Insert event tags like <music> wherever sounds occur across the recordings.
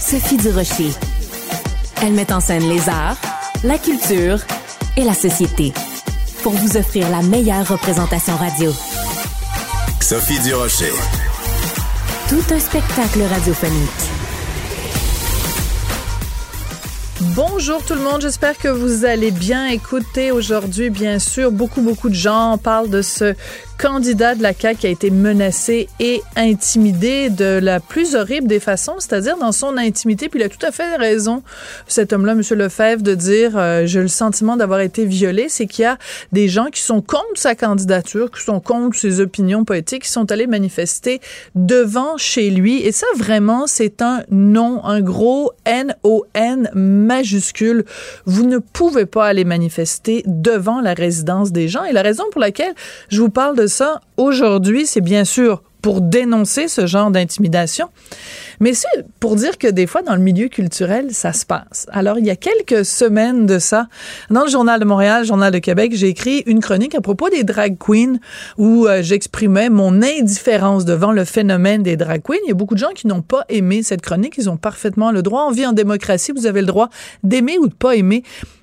Sophie Durocher. Elle met en scène les arts, la culture et la société pour vous offrir la meilleure représentation radio. Sophie Durocher. Tout un spectacle radiophonique. Bonjour tout le monde, j'espère que vous allez bien écouter aujourd'hui. Bien sûr, beaucoup, beaucoup de gens parlent de ce candidat de la CAQ qui a été menacé et intimidé de la plus horrible des façons, c'est-à-dire dans son intimité. Puis il a tout à fait raison, cet homme-là, M. Lefebvre, de dire euh, j'ai le sentiment d'avoir été violé. C'est qu'il y a des gens qui sont contre sa candidature, qui sont contre ses opinions politiques, qui sont allés manifester devant chez lui. Et ça, vraiment, c'est un non, un gros N-O-N majuscule. Vous ne pouvez pas aller manifester devant la résidence des gens. Et la raison pour laquelle je vous parle de ça aujourd'hui, c'est bien sûr pour dénoncer ce genre d'intimidation, mais c'est pour dire que des fois, dans le milieu culturel, ça se passe. Alors, il y a quelques semaines de ça, dans le Journal de Montréal, Journal de Québec, j'ai écrit une chronique à propos des drag queens où euh, j'exprimais mon indifférence devant le phénomène des drag queens. Il y a beaucoup de gens qui n'ont pas aimé cette chronique. Ils ont parfaitement le droit. On vit en démocratie. Vous avez le droit d'aimer ou de pas aimer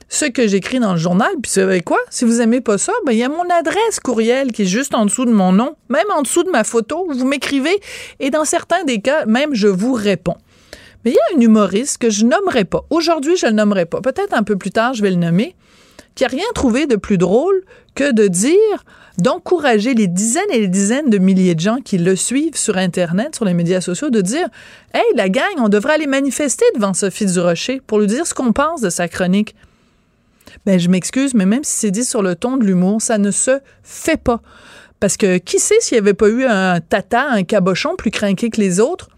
ce que j'écris dans le journal. Puis vous savez quoi? Si vous aimez pas ça, ben, il y a mon adresse courriel qui est juste en dessous de mon nom, même en dessous de ma photo. Vous m'écrivez et dans certains des cas, même je vous réponds. Mais il y a un humoriste que je nommerai pas. Aujourd'hui, je le nommerai pas. Peut-être un peu plus tard, je vais le nommer, qui a rien trouvé de plus drôle que de dire, d'encourager les dizaines et les dizaines de milliers de gens qui le suivent sur Internet, sur les médias sociaux, de dire Hey, la gang, on devrait aller manifester devant Sophie Durocher pour lui dire ce qu'on pense de sa chronique. Ben, je m'excuse, mais même si c'est dit sur le ton de l'humour, ça ne se fait pas. Parce que qui sait s'il n'y avait pas eu un tata, un cabochon plus craqué que les autres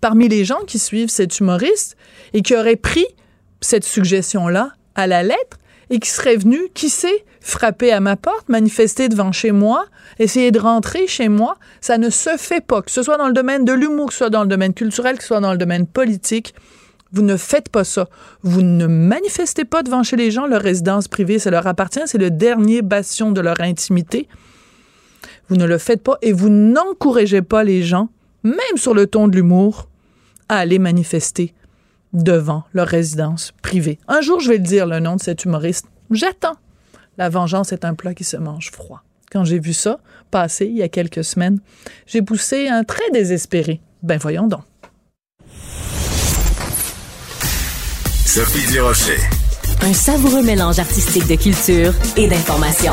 parmi les gens qui suivent cet humoriste et qui auraient pris cette suggestion-là à la lettre et qui seraient venus, qui sait, frapper à ma porte, manifester devant chez moi, essayer de rentrer chez moi. Ça ne se fait pas, que ce soit dans le domaine de l'humour, que ce soit dans le domaine culturel, que ce soit dans le domaine politique. Vous ne faites pas ça. Vous ne manifestez pas devant chez les gens leur résidence privée. Ça leur appartient. C'est le dernier bastion de leur intimité. Vous ne le faites pas et vous n'encouragez pas les gens, même sur le ton de l'humour, à aller manifester devant leur résidence privée. Un jour, je vais le dire, le nom de cet humoriste. J'attends. La vengeance est un plat qui se mange froid. Quand j'ai vu ça passer il y a quelques semaines, j'ai poussé un trait désespéré. Ben voyons donc. Sophie Durocher. Un savoureux mélange artistique de culture et d'information.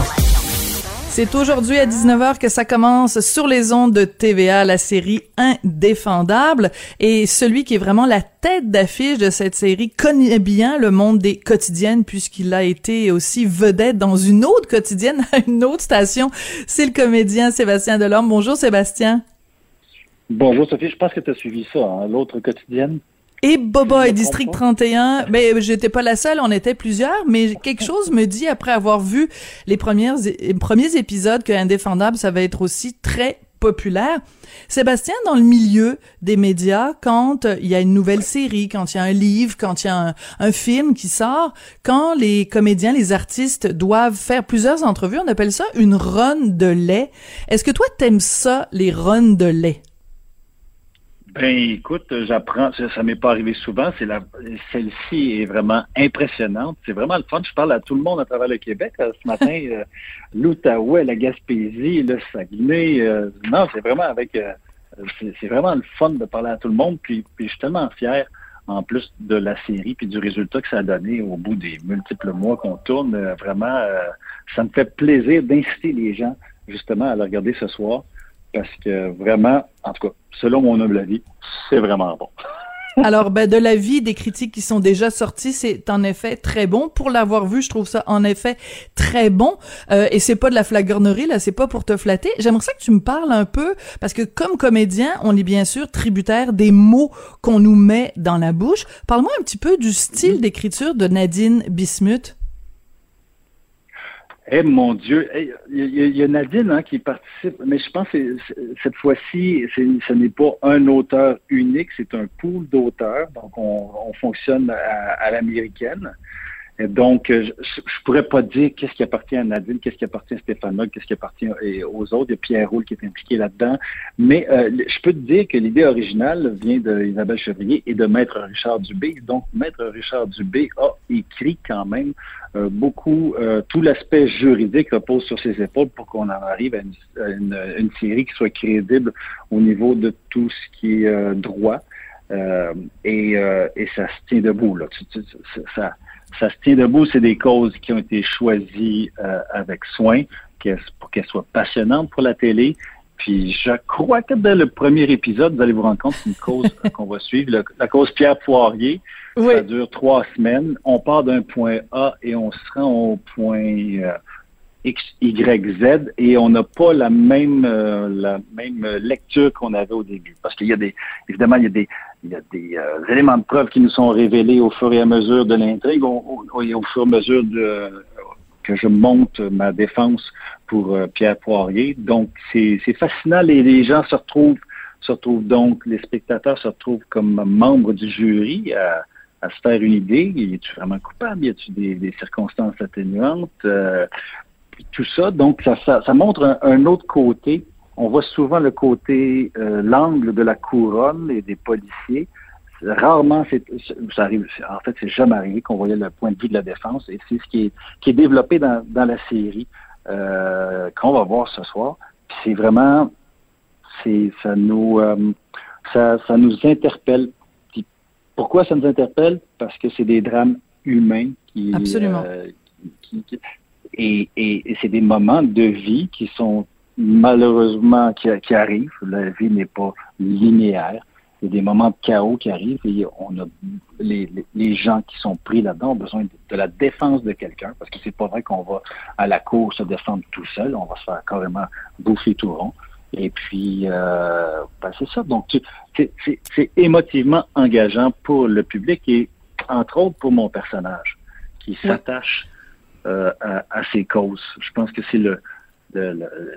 C'est aujourd'hui à 19h que ça commence sur les ondes de TVA, la série Indéfendable. Et celui qui est vraiment la tête d'affiche de cette série connaît bien le monde des quotidiennes puisqu'il a été aussi vedette dans une autre quotidienne <laughs> à une autre station. C'est le comédien Sébastien Delorme. Bonjour Sébastien. Bonjour Sophie, je pense que tu as suivi ça, hein, l'autre quotidienne. Et Boba et District 31, ben j'étais pas la seule, on était plusieurs, mais quelque chose me dit après avoir vu les premières les premiers épisodes que Indéfendable ça va être aussi très populaire. Sébastien, dans le milieu des médias, quand il y a une nouvelle série, quand il y a un livre, quand il y a un, un, film qui sort, quand les comédiens, les artistes doivent faire plusieurs entrevues, on appelle ça une run de lait. Est-ce que toi, t'aimes ça, les runs de lait? Ben écoute, j'apprends, ça, ça m'est pas arrivé souvent. C'est la, celle-ci est vraiment impressionnante. C'est vraiment le fun. Je parle à tout le monde à travers le Québec ce matin. <laughs> euh, L'Outaouais, la Gaspésie, le Saguenay. Euh, non, c'est vraiment avec euh, c'est vraiment le fun de parler à tout le monde. Puis, puis je suis tellement fier en plus de la série puis du résultat que ça a donné au bout des multiples mois qu'on tourne. Euh, vraiment, euh, ça me fait plaisir d'inciter les gens justement à la regarder ce soir parce que vraiment, en tout cas, selon mon humble avis, c'est vraiment bon. <laughs> Alors, ben, de l'avis des critiques qui sont déjà sorties, c'est en effet très bon. Pour l'avoir vu, je trouve ça en effet très bon. Euh, et c'est pas de la flagornerie, là, c'est pas pour te flatter. J'aimerais ça que tu me parles un peu, parce que comme comédien, on est bien sûr tributaire des mots qu'on nous met dans la bouche. Parle-moi un petit peu du style d'écriture de Nadine Bismuth. Eh mon Dieu, il y, a Nadine hein, qui participe, mais je pense que cette fois-ci, ce n'est pas un auteur unique, c'est un pool d'auteurs. Donc, on, fonctionne à l'américaine donc, euh, je, je pourrais pas dire qu'est-ce qui appartient à Nadine, qu'est-ce qui appartient à Stéphane qu'est-ce qui appartient aux autres. Il y a Pierre Roule qui est impliqué là-dedans. Mais euh, je peux te dire que l'idée originale vient d'Isabelle Chevrier et de Maître Richard Dubé. Donc, Maître Richard Dubé a écrit quand même euh, beaucoup, tout l'aspect juridique repose sur ses épaules pour qu'on en arrive à une, une, série qui soit crédible au niveau de tout ce qui est droit. et, et ça se tient debout. Là. Ça, ça se tient debout, c'est des causes qui ont été choisies euh, avec soin pour qu'elles soient passionnantes pour la télé. Puis je crois que dès le premier épisode, vous allez vous rendre compte c'est une cause <laughs> qu'on va suivre, la cause Pierre Poirier. Ça dure trois semaines. On part d'un point A et on se rend au point euh, X, Y, Z et on n'a pas la même euh, la même lecture qu'on avait au début. Parce qu'il y a des évidemment il y a des il y a des euh, éléments de preuve qui nous sont révélés au fur et à mesure de l'intrigue, au, au, au, fur et à mesure de, que je monte ma défense pour euh, Pierre Poirier. Donc, c'est fascinant. Les, gens se retrouvent, se retrouvent donc, les spectateurs se retrouvent comme membres du jury à, à se faire une idée. Y a-tu vraiment coupable? Y a-tu des, des, circonstances atténuantes? Tout ça. Donc, ça, ça, ça montre un, un autre côté on voit souvent le côté, euh, l'angle de la couronne et des policiers. Rarement, c'est, ça arrive, en fait, c'est jamais arrivé qu'on voyait le point de vue de la défense et c'est ce qui est, qui est développé dans, dans la série euh, qu'on va voir ce soir. c'est vraiment, c'est, ça nous, euh, ça, ça nous interpelle. pourquoi ça nous interpelle? Parce que c'est des drames humains qui, Absolument. qui, et, et, et c'est des moments de vie qui sont malheureusement qui, qui arrive. La vie n'est pas linéaire. Il y a des moments de chaos qui arrivent et on a les, les, gens qui sont pris là-dedans ont besoin de, la défense de quelqu'un parce que c'est pas vrai qu'on va à la cour se défendre tout seul. On va se faire carrément bouffer tout rond. Et puis, euh, ben c'est ça. Donc, c'est émotivement engageant pour le public et, entre autres, pour mon personnage qui s'attache euh, à, ces causes. Je pense que c'est le,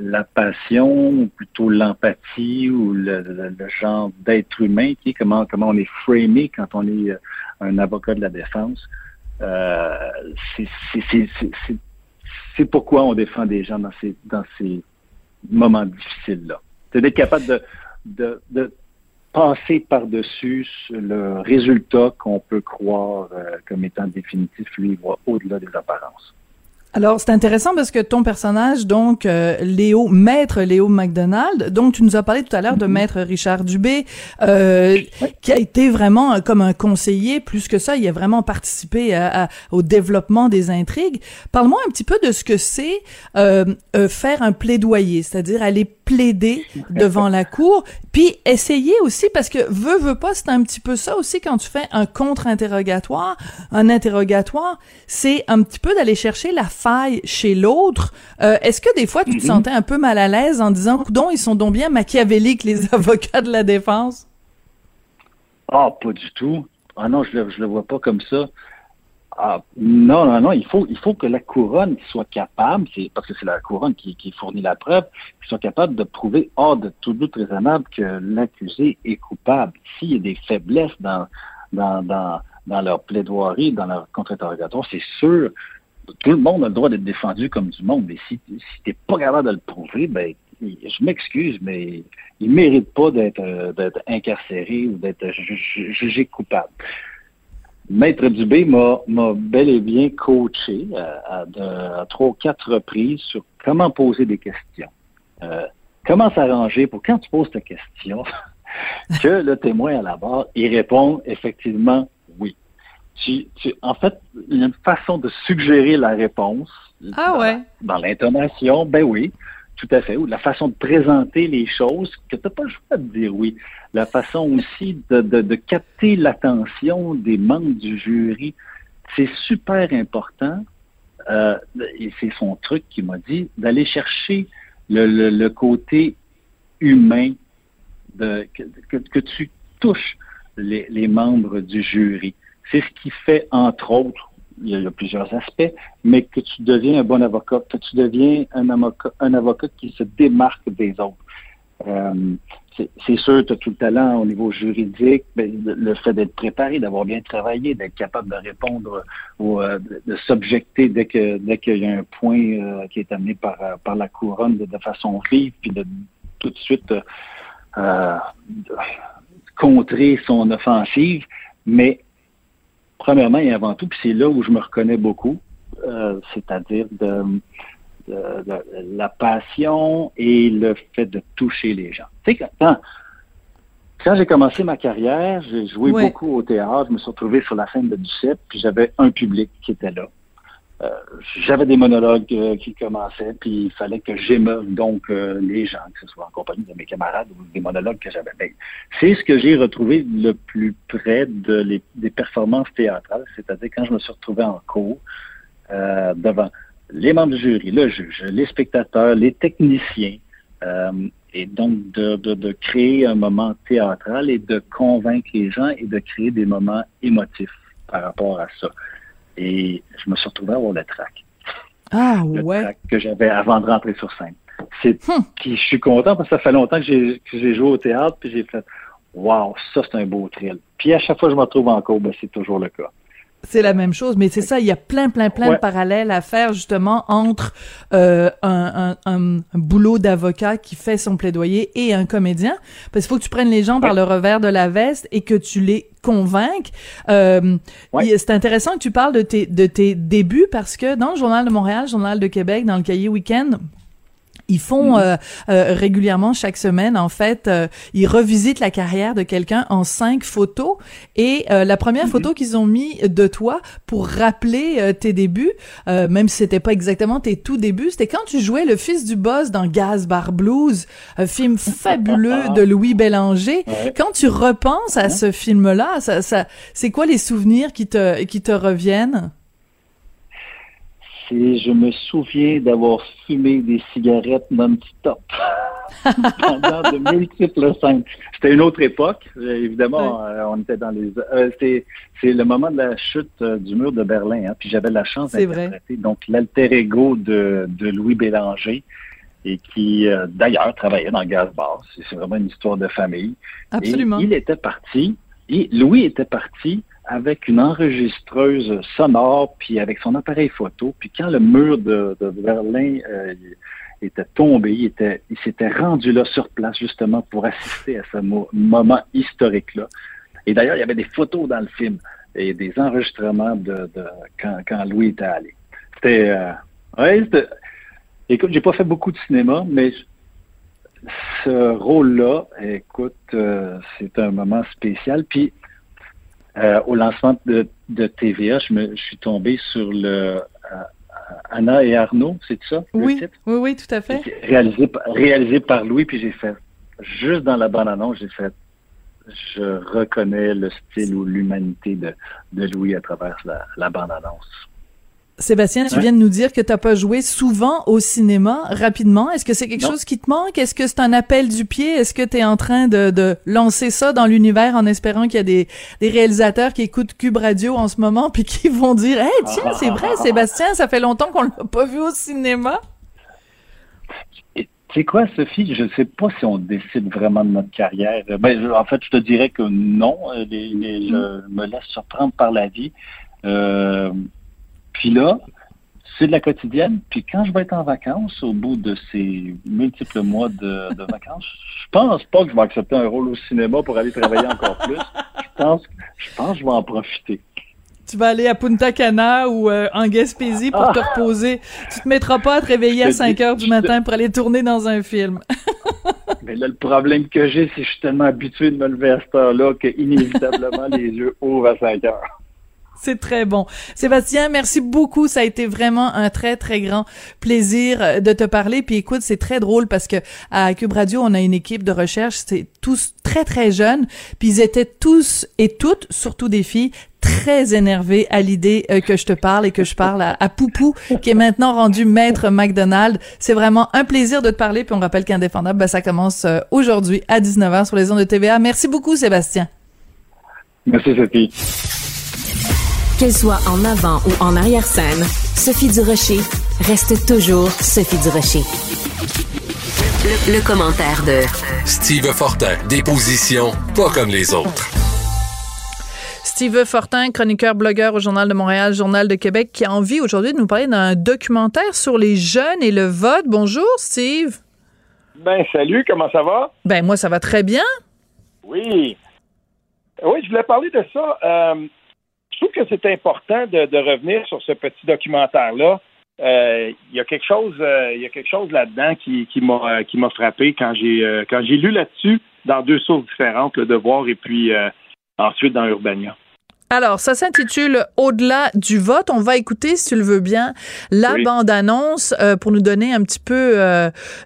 la passion, ou plutôt l'empathie ou le, genre d'être humain, qui comment, comment on est framé quand on est euh, un avocat de la défense. Euh, c'est pourquoi on défend des gens dans ces, dans ces moments difficiles-là. C'est d'être capable de, de, passer par-dessus le résultat qu'on peut croire comme étant définitif, lui, au-delà des apparences. Alors, c'est intéressant parce que ton personnage, donc, euh, Léo, maître Léo McDonald, donc tu nous as parlé tout à l'heure de mm-hmm. maître Richard Dubé, euh, qui a été vraiment euh, comme un conseiller, plus que ça, il a vraiment participé à, au développement des intrigues. Parle-moi un petit peu de ce que c'est euh, faire un plaidoyer, c'est-à-dire aller plaider devant la cour, puis essayer aussi, parce que veut, veut pas, c'est un petit peu ça aussi quand tu fais un contre-interrogatoire, un interrogatoire, c'est un petit peu d'aller chercher la faille chez l'autre. Euh, est-ce que des fois tu te mm-hmm. sentais un peu mal à l'aise en disant, coudon, ils sont donc bien machiavéliques les <laughs> avocats de la défense? Ah, pas du tout. Ah non, je le, je le vois pas comme ça. Ah, non, non, non, il faut, il faut que la couronne soit capable, c'est parce que c'est la couronne qui, qui, fournit la preuve, soit capable de prouver hors de tout doute raisonnable que l'accusé est coupable. S'il y a des faiblesses dans, dans, dans, dans leur plaidoirie, dans leur contre-interrogatoire, c'est sûr, tout le monde a le droit d'être défendu comme du monde, mais si, si t'es pas capable de le prouver, ben je m'excuse, mais il mérite pas euh, d'être incarcéré ou d'être jugé coupable. Maître Dubé m'a bel et bien coaché à, trois ou quatre reprises sur comment poser des questions. Euh, comment s'arranger pour quand tu poses ta question, <laughs> que le témoin à la barre, il répond effectivement oui. Tu, en fait, il y a une façon de suggérer la réponse. Ah ouais. Dans l'intonation, ben oui, tout à fait. Ou la façon de présenter les choses, que tu n'as pas le choix de dire oui. La façon aussi de, de, de capter l'attention des membres du jury, c'est super important. Euh, et c'est son truc qui m'a dit d'aller chercher le, le, le, côté humain, de, que, que, tu touches les, les membres du jury. C'est ce qui fait, entre autres, il y a plusieurs aspects, mais que tu deviens un bon avocat, que tu deviens un avocat, un avocat qui se démarque des autres. Euh, c'est sûr, tu as tout le talent au niveau juridique, mais le fait d'être préparé, d'avoir bien travaillé, d'être capable de répondre ou euh, de, s'objecter dès que dès qu'il y a un point euh, qui est amené par, par la couronne de, façon vive, puis de tout de suite contrer son offensive, mais premièrement et avant tout, puis c'est là où je me reconnais beaucoup, euh, c'est-à-dire de, la passion et le fait de toucher les gens. Tu sais, quand, quand j'ai commencé ma carrière, j'ai joué beaucoup au théâtre, je me suis retrouvé sur la scène de Duceppe, puis j'avais un public qui était là. Euh, j'avais des monologues euh, qui commençaient, puis il fallait que j'émeuve donc euh, les gens, que ce soit en compagnie de mes camarades ou des monologues que j'avais. Ben, c'est ce que j'ai retrouvé le plus près des performances théâtrales, c'est-à-dire quand je me suis retrouvé en cours devant les membres du jury, le juge, les spectateurs, les techniciens, et donc de, de, de, créer un moment théâtral et de convaincre les gens et de créer des moments émotifs par rapport à ça. Et je me suis retrouvé à avoir le track. Ah le ouais. Track que j'avais avant de rentrer sur scène. C'est hum. je suis content parce que ça fait longtemps que j'ai joué au théâtre puis j'ai fait Wow, ça c'est un beau thrill. Puis à chaque fois que je me retrouve en cours, ben, c'est toujours le cas. C'est la même chose, mais c'est ça, il y a plein, plein, plein de parallèles à faire justement entre euh, un, un, un, boulot d'avocat qui fait son plaidoyer et un comédien, parce qu'il faut que tu prennes les gens par le revers de la veste et que tu les convainques. Euh, C'est intéressant que tu parles de tes, de tes débuts parce que dans le Journal de Montréal, Journal de Québec, dans le cahier Week-end, ils font mm-hmm. euh, euh, régulièrement chaque semaine, en fait, euh, ils revisitent la carrière de quelqu'un en cinq photos. Et la première mm-hmm. photo qu'ils ont mis de toi pour rappeler tes débuts, même si c'était pas exactement tes tout débuts, c'était quand tu jouais le fils du boss dans Gaz Bar Blues, un film fabuleux <laughs> de Louis Bélanger. Quand tu repenses à ce film-là, ça, ça, c'est quoi les souvenirs qui te qui te reviennent? Je me souviens d'avoir fumé des cigarettes non-stop <laughs> pendant de multiples scènes. C'était une autre époque, euh, évidemment, euh, on était dans les... Euh, c'est le moment de la chute du mur de Berlin, hein, puis j'avais la chance d'interpréter donc l'alter ego de, de Louis Bélanger, et qui d'ailleurs travaillait dans Gaz Bar. C'est vraiment une histoire de famille. Absolument. il était parti, et Louis était parti avec une enregistreuse sonore, puis avec son appareil photo. Puis quand le mur de, Berlin euh, était tombé, il, était, il s'était rendu là sur place justement pour assister à ce moment historique-là. Et d'ailleurs, il y avait des photos dans le film et des enregistrements de, quand, quand, Louis était allé. C'était... Euh, ouais, écoute, j'ai pas fait beaucoup de cinéma, mais ce rôle-là, écoute, euh, c'est un moment spécial. Puis euh, au lancement de, de TVA, je, me, je suis tombé sur le euh, Anna et Arnaud, c'est ça? Oui, titre? oui, oui, tout à fait. Réalisé, réalisé par Louis, puis j'ai fait, juste dans la bande-annonce, j'ai fait, je reconnais le style ou l'humanité de, de Louis à travers la, la bande-annonce. Sébastien, tu viens de nous dire que tu n'as pas joué souvent au cinéma. Rapidement, est-ce que c'est quelque chose qui te manque? Est-ce que c'est un appel du pied? Est-ce que tu es en train de, de lancer ça dans l'univers en espérant qu'il y a des, des, réalisateurs qui écoutent Cube Radio en ce moment <laughs> puis qui vont dire Hey, tiens, c'est vrai, Sébastien, ça fait longtemps qu'on l'a pas vu au cinéma? Tu sais quoi, Sophie? Je ne sais pas si on décide vraiment de notre carrière. Ben, en fait, je te dirais que non. je me laisse surprendre par la vie. Euh, puis là, c'est de la quotidienne. Puis quand je vais être en vacances, au bout de ces multiples mois de, vacances, je pense pas que je vais accepter un rôle au cinéma pour aller travailler encore plus. Je pense, je pense que je vais en profiter. tu vas aller à Punta Cana ou euh, en Gaspésie pour te ah. reposer. Tu te mettras pas à te réveiller à 5 heures du matin pour aller tourner dans un film. <laughs> Mais là, le problème que j'ai, c'est que je suis tellement habitué de me lever à cette heure-là que inévitablement <laughs> les yeux ouvrent à 5 heures. C'est très bon. Sébastien, merci beaucoup. Ça a été vraiment un très, très grand plaisir euh, de te parler. Puis écoute, c'est très drôle parce que à Cube Radio, on a une équipe de recherche. C'est tous très, très jeunes. Puis ils étaient tous et toutes, surtout des filles, très énervés à l'idée euh, que je te parle et que je parle à, Poupou, qui est maintenant rendu maître McDonald. C'est vraiment un plaisir de te parler. Puis on rappelle qu'Indéfendable, ben, ça commence euh, aujourd'hui à 19h sur les ondes de TVA. Merci beaucoup, Sébastien. Merci, Sophie. Qu'elle soit en avant ou en arrière-scène, Sophie Durocher reste toujours Sophie Durocher. Le, le commentaire de Steve Fortin, des positions pas comme les autres. Steve Fortin, chroniqueur, blogueur au Journal de Montréal, Journal de Québec, qui a envie aujourd'hui de nous parler d'un documentaire sur les jeunes et le vote. Bonjour, Steve. Ben, salut, comment ça va? Ben, moi, ça va très bien. Oui. Oui, je voulais parler de ça. Euh, trouve que c'est important de, revenir sur ce petit documentaire-là. Euh, il y a quelque chose, euh, il y a quelque chose là-dedans qui, qui m'a euh, qui m'a frappé quand j'ai quand j'ai lu là-dessus dans deux sources différentes, le Devoir et puis ensuite dans Urbania. Alors, ça s'intitule Au-delà du vote. On va écouter, si tu le veux bien, la bande-annonce pour nous donner un petit peu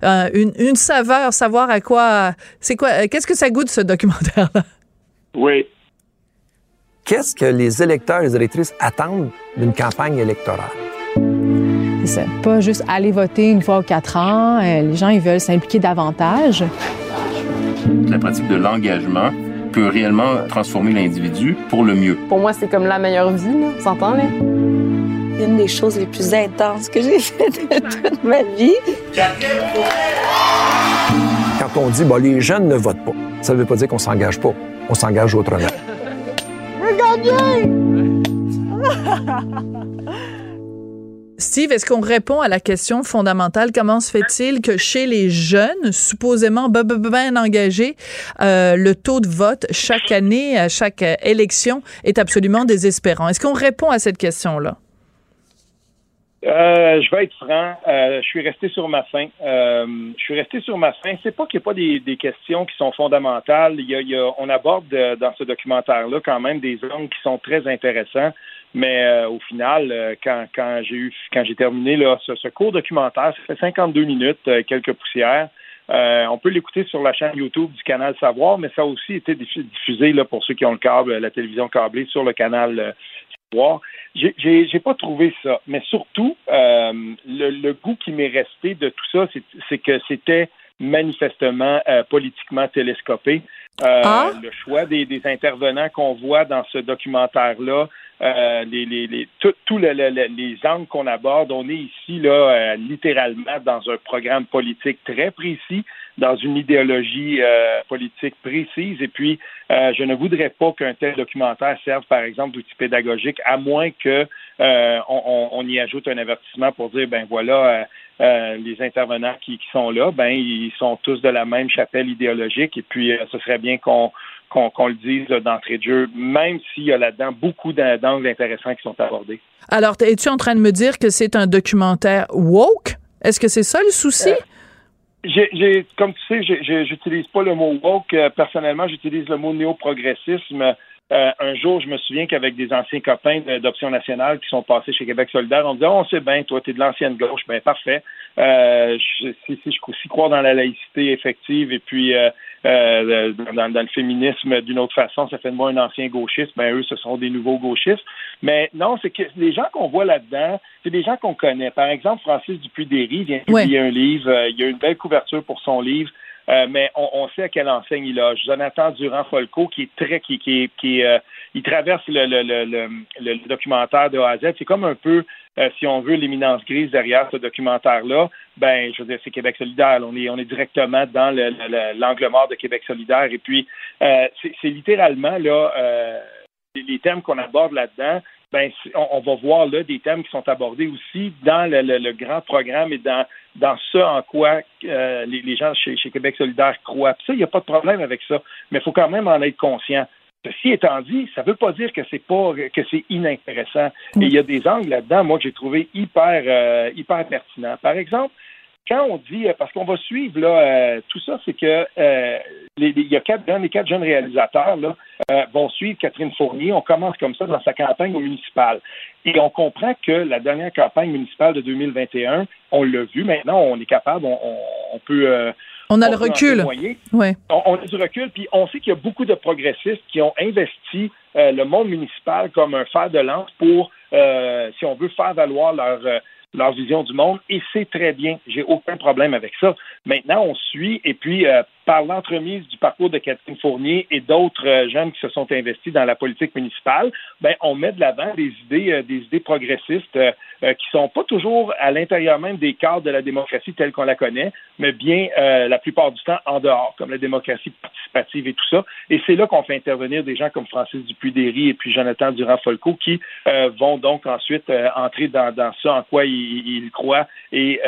une, une, saveur, savoir à quoi, c'est quoi, qu'est-ce que ça goûte ce documentaire-là? Oui qu'est-ce que les électeurs et les électrices attendent d'une campagne électorale? C'est pas juste aller voter une fois ou quatre ans. Euh, les gens, ils veulent s'impliquer davantage. La pratique de l'engagement peut réellement transformer l'individu pour le mieux. Pour moi, c'est comme la meilleure vie, là. On s'entend, là? Une des choses les plus intenses que j'ai faites de toute ma vie. Quand on dit, bah, les jeunes ne votent pas, ça ne veut pas dire qu'on s'engage pas. On s'engage autrement. Steve, est-ce qu'on répond à la question fondamentale? Comment se fait-il que chez les jeunes, supposément bien engagés, euh, le taux de vote chaque année, à chaque élection, est absolument désespérant? Est-ce qu'on répond à cette question-là? Euh, je vais être franc. Euh, je suis resté sur ma faim. Euh, je suis resté sur ma faim. C'est pas qu'il n'y a pas des, questions qui sont fondamentales. Il y a, on aborde dans ce documentaire-là quand même des angles qui sont très intéressants. Mais au final, quand, j'ai terminé ce, court documentaire, ça fait 52 minutes, quelques poussières. on peut l'écouter sur la chaîne YouTube du canal Savoir, mais ça a aussi été diffusé pour ceux qui ont le câble, la télévision câblée sur le canal Savoir. J'ai pas trouvé ça. Mais surtout, euh, le, goût qui m'est resté de tout ça, c'est que c'était manifestement euh, politiquement télescopé. Euh, ah? Le choix des, intervenants qu'on voit dans ce documentaire-là, les, les, les tous les angles qu'on aborde, on est ici là littéralement dans un programme politique très précis dans une idéologie euh, politique précise. Et puis, euh, je ne voudrais pas qu'un tel documentaire serve, par exemple, d'outil pédagogique, à moins que euh, on, y ajoute un avertissement pour dire, ben voilà, les intervenants qui, sont là, ben ils sont tous de la même chapelle idéologique. Et puis, ce serait bien qu'on qu'on le dise d'entrée de jeu, même s'il y a là-dedans beaucoup d'angles intéressants qui sont abordés. Alors, es-tu en train de me dire que c'est un documentaire woke? Est-ce que c'est ça le souci? J'ai, comme tu sais, j'utilise pas le mot woke. Euh, personnellement, j'utilise le mot néo-progressisme. Euh, un jour, je me souviens qu'avec des anciens copains d'Option nationale qui sont passés chez Québec solidaire, on disait oh, on sait bien, toi, tu es de l'ancienne gauche. Ben parfait. Euh, je, si, si, je crois dans la laïcité effective et puis euh, euh dans, dans, le féminisme d'une autre façon, ça fait de moi un ancien gauchiste. Ben eux, ce sont des nouveaux gauchistes. Mais non, c'est que les gens qu'on voit là-dedans, c'est des gens qu'on connaît. Par exemple, Francis Dupuy-Derry vient de publier un livre. Euh, il y a une belle couverture pour son livre. Euh, mais on, sait à quelle enseigne il a. Jonathan Durand-Folco, qui est très, qui, qui, qui euh, il traverse le, le, le, le, documentaire de A à Z. C'est comme un peu, euh, si on veut, l'éminence grise derrière ce documentaire-là. Ben, je veux dire, c'est Québec solidaire. On est, on est directement dans l'angle mort de Québec solidaire. Et puis, c'est littéralement là les termes qu'on aborde là-dedans ben, on, va voir là des thèmes qui sont abordés aussi dans le, grand programme et dans, dans ce en quoi euh, les, gens chez, Québec solidaire croient. ça, il n'y a pas de problème avec ça. Mais il faut quand même en être conscient. Ceci étant dit, ça ne veut pas dire que c'est pas que c'est inintéressant. Il y a des angles là-dedans, moi, que j'ai trouvé hyper euh, hyper pertinent. Par exemple, quand on dit, euh, parce qu'on va suivre là, euh, tout ça, c'est que il y a quatre, les quatre jeunes réalisateurs là, vont suivre Catherine Fournier. On commence comme ça dans sa campagne au municipal. Et on comprend que la dernière campagne municipale de 2021, on l'a vu maintenant, on est capable, on, on peut on a le recul. Ouais. On, a du recul, puis on sait qu'il y a beaucoup de progressistes qui ont investi euh, le monde municipal comme un fer de lance pour, euh, si on veut, faire valoir leur, euh, leur vision du monde, et c'est très bien. J'ai aucun problème avec ça. Maintenant, on suit, et puis par l'entremise du parcours de Catherine Fournier et d'autres jeunes qui se sont investis dans la politique municipale, ben on met de l'avant des idées, des idées progressistes euh, qui sont pas toujours à l'intérieur même des cadres de la démocratie telle qu'on la connaît, mais bien euh, la plupart du temps en dehors, comme la démocratie participative et tout ça. Et c'est là qu'on fait intervenir des gens comme Francis Dupuy-Derry et puis Jonathan Durand-Folco qui euh, vont donc ensuite entrer dans, dans, ça en quoi ils, croient et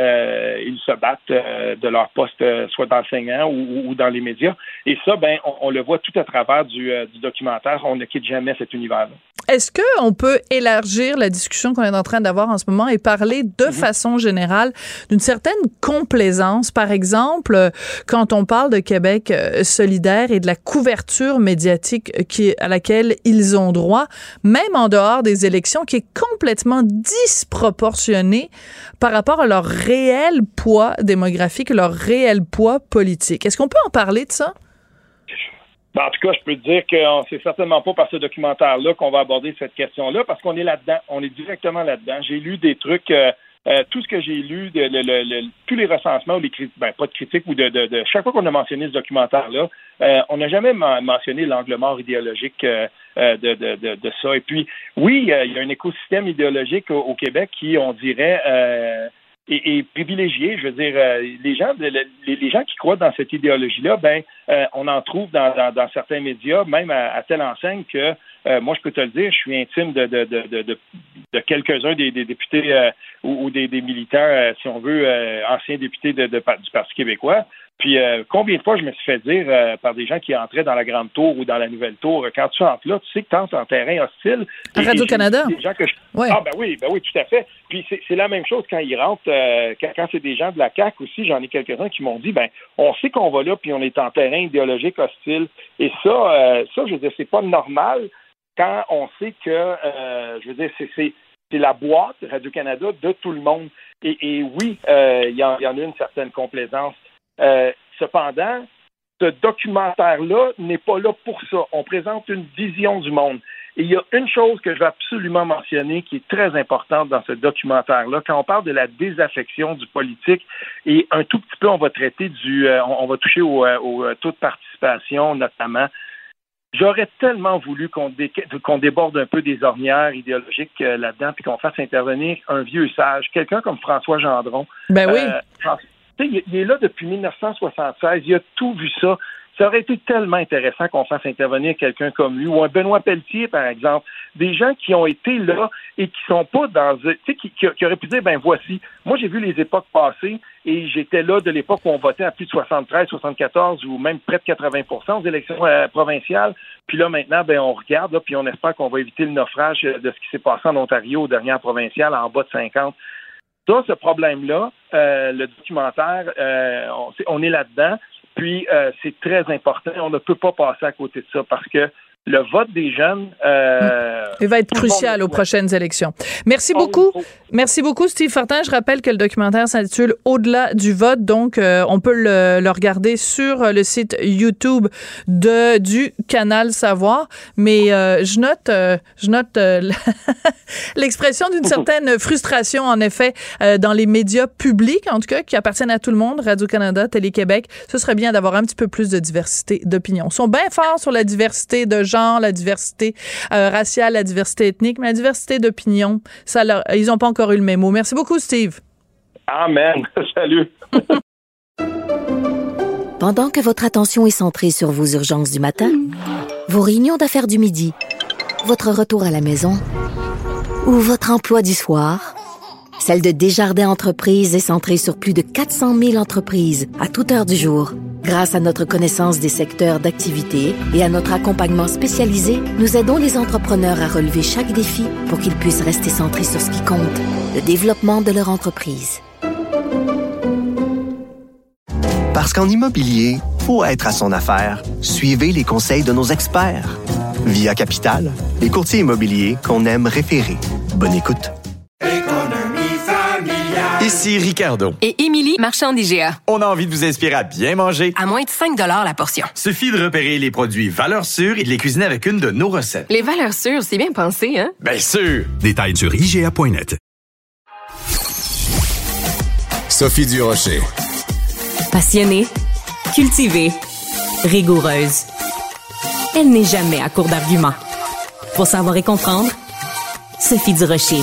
ils se battent de leur poste, soit d'enseignant ou, ou, dans les médias. Et ça, ben, on, le voit tout à travers du, du documentaire. On ne quitte jamais cet univers-là. Est-ce qu'on peut élargir la discussion qu'on est en train d'avoir en ce moment et parler de mhm. façon générale d'une certaine complaisance? Par exemple, quand on parle de Québec euh, solidaire et de la couverture médiatique qui, à laquelle ils ont droit, même en dehors des élections, qui est complètement disproportionnée par rapport à leur réel poids démographique, leur réel poids politique. Est-ce qu'on peut en parler de ça? Ben, en tout cas, je peux te dire que c'est certainement pas par ce documentaire-là qu'on va aborder cette question-là, parce qu'on est là-dedans. On est directement là-dedans. J'ai lu des trucs. Euh, euh, tout ce que j'ai lu, de, tous les recensements ou les critiques, ben, pas de critiques ou de, de, chaque fois qu'on a mentionné ce documentaire-là, euh, on n'a jamais mentionné l'angle mort idéologique de, de, ça. Et puis, oui, il y a un écosystème idéologique au, Québec qui, on dirait, et, privilégié. Je veux dire, euh, les gens, les, gens qui croient dans cette idéologie-là, ben, euh, on en trouve dans, dans, certains médias, même à, telle enseigne que euh, moi, je peux te le dire, je suis intime de, de, de, de, de quelques-uns des, des, députés ou, des, des militaires, si on veut, anciens députés de, du Parti québécois. Puis euh, combien de fois je me suis fait dire euh, par des gens qui entraient dans la grande tour ou dans la nouvelle tour, quand tu entres là, tu sais que tu entres en terrain hostile. Radio-Canada? Ah ben oui, ben oui, tout à fait. Puis c'est la même chose quand ils rentrent, euh, quand, c'est des gens de la CAQ aussi, j'en ai quelques-uns qui m'ont dit, ben on sait qu'on va là, puis on est en terrain idéologique hostile. Et ça, ça, je veux dire, c'est pas normal quand on sait que, je veux dire, c'est la boîte Radio-Canada de tout le monde. Et, oui, il y, y, en a une certaine complaisance euh, cependant, ce documentaire-là n'est pas là pour ça. On présente une vision du monde. Et il y a une chose que je veux absolument mentionner qui est très importante dans ce documentaire-là. Quand on parle de la désaffection du politique, et un tout petit peu, on va traiter du, euh, on, va toucher au, euh, au, taux de participation notamment. J'aurais tellement voulu qu'on, déborde un peu des ornières idéologiques là-dedans, puis qu'on fasse intervenir un vieux sage, quelqu'un comme François Gendron. Ben oui il, est là depuis 1976. Il a tout vu ça. Ça aurait été tellement intéressant qu'on fasse intervenir quelqu'un comme lui ou un Benoît Pelletier, par exemple. Des gens qui ont été là et qui sont pas dans, tu sais, qui, qui, auraient pu dire, ben voici. Moi, j'ai vu les époques passées et j'étais là de l'époque où on votait à plus de 73, 74 ou même près de 80% aux élections euh, provinciales. Puis là, maintenant, ben, on regarde, là, puis on espère qu'on va éviter le naufrage de ce qui s'est passé en Ontario aux dernières provinciales en bas de 50. Ça, ce problème-là, euh, le documentaire, euh, on, est là-dedans. Puis, euh, c'est très important. On ne peut pas passer à côté de ça parce que le vote des jeunes. Euh, Il va être crucial aux prochaines élections. Merci beaucoup. Merci beaucoup, Steve Fortin. Je rappelle que le documentaire s'intitule Au-delà du vote. Donc, euh, on peut le, le, regarder sur le site YouTube de, du canal Savoir. Mais euh, je note, euh, je note <laughs> l'expression d'une <laughs> certaine frustration, en effet, dans les médias publics, en tout cas, qui appartiennent à tout le monde, Radio-Canada, Télé-Québec. Ce serait bien d'avoir un petit peu plus de diversité d'opinion. Ils sont bien forts sur la diversité de la diversité euh, raciale, la diversité ethnique, mais la diversité d'opinion, ça ils n'ont pas encore eu le même mot. Merci beaucoup, Steve. Amen. <laughs> Salut. <laughs> Pendant que votre attention est centrée sur vos urgences du matin, vos réunions d'affaires du midi, votre retour à la maison ou votre emploi du soir, Celle de Desjardins Entreprises est centrée sur plus de 400 000 entreprises à toute heure du jour. Grâce à notre connaissance des secteurs d'activité et à notre accompagnement spécialisé, nous aidons les entrepreneurs à relever chaque défi pour qu'ils puissent rester centrés sur ce qui compte, le développement de leur entreprise. Parce qu'en immobilier, pour être à son affaire, suivez les conseils de nos experts. Via Capital, les courtiers immobiliers qu'on aime référer. Bonne écoute. Ici Ricardo. Et Émilie, marchand d'IGA. On a envie de vous inspirer à bien manger. À moins de 5 la portion. Suffit de repérer les produits valeurs sûres et de les cuisiner avec une de nos recettes. Les valeurs sûres, c'est bien pensé, hein? Bien sûr! Détails sur IGA.net. Sophie Durocher. Passionnée, cultivée, rigoureuse. Elle n'est jamais à court d'arguments. Pour savoir et comprendre, Sophie Durocher.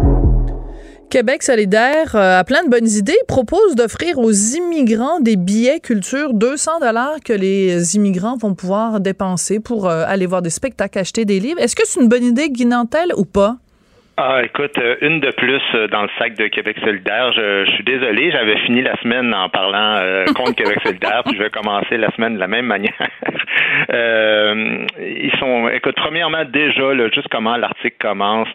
Québec solidaire euh, a plein de bonnes idées. propose d'offrir aux immigrants des billets culture 200 dollars que les immigrants vont pouvoir dépenser pour euh, aller voir des spectacles, acheter des livres. Est-ce que c'est une bonne idée, Guinantel, ou pas? Ah, écoute, euh, une de plus euh, dans le sac de Québec solidaire. Je, suis désolé, j'avais fini la semaine en parlant euh, contre Québec <laughs> solidaire, puis je vais commencer la semaine de la même manière. <laughs> ils sont, écoute, premièrement, déjà, là, juste comment l'article commence,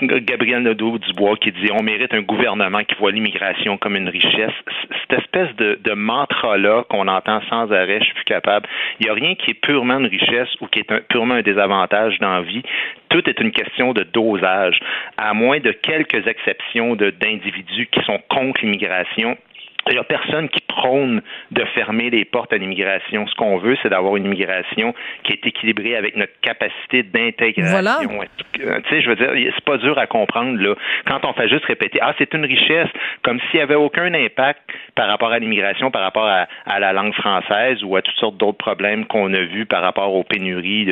Gabriel Nadeau-Dubois qui dit on mérite un gouvernement qui voit l'immigration comme une richesse. Cette espèce de, de mantra-là qu'on entend sans arrêt, je suis plus capable. Il n'y a rien qui est purement une richesse ou qui est un, purement un désavantage dans la vie tout est une question de dosage. À moins de quelques exceptions d'individus qui sont contre l'immigration, il n'y a personne qui prône de fermer les portes à l'immigration. Ce qu'on veut, c'est d'avoir une immigration qui est équilibrée avec notre capacité d'intégration. Voilà. Euh, tu sais, je veux dire, c'est pas dur à comprendre là. Quand on fait juste répéter, ah, c'est une richesse, comme s'il n'y avait aucun impact par rapport à l'immigration, par rapport à, la langue française ou à toutes sortes d'autres problèmes qu'on a vus par rapport aux pénuries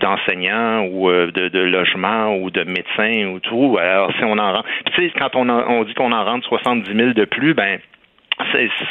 d'enseignants ou euh, de, de, logements ou de médecins ou tout. Alors, si on en rend, tu sais, quand on, on dit qu'on en rentre 70 000 de plus, ben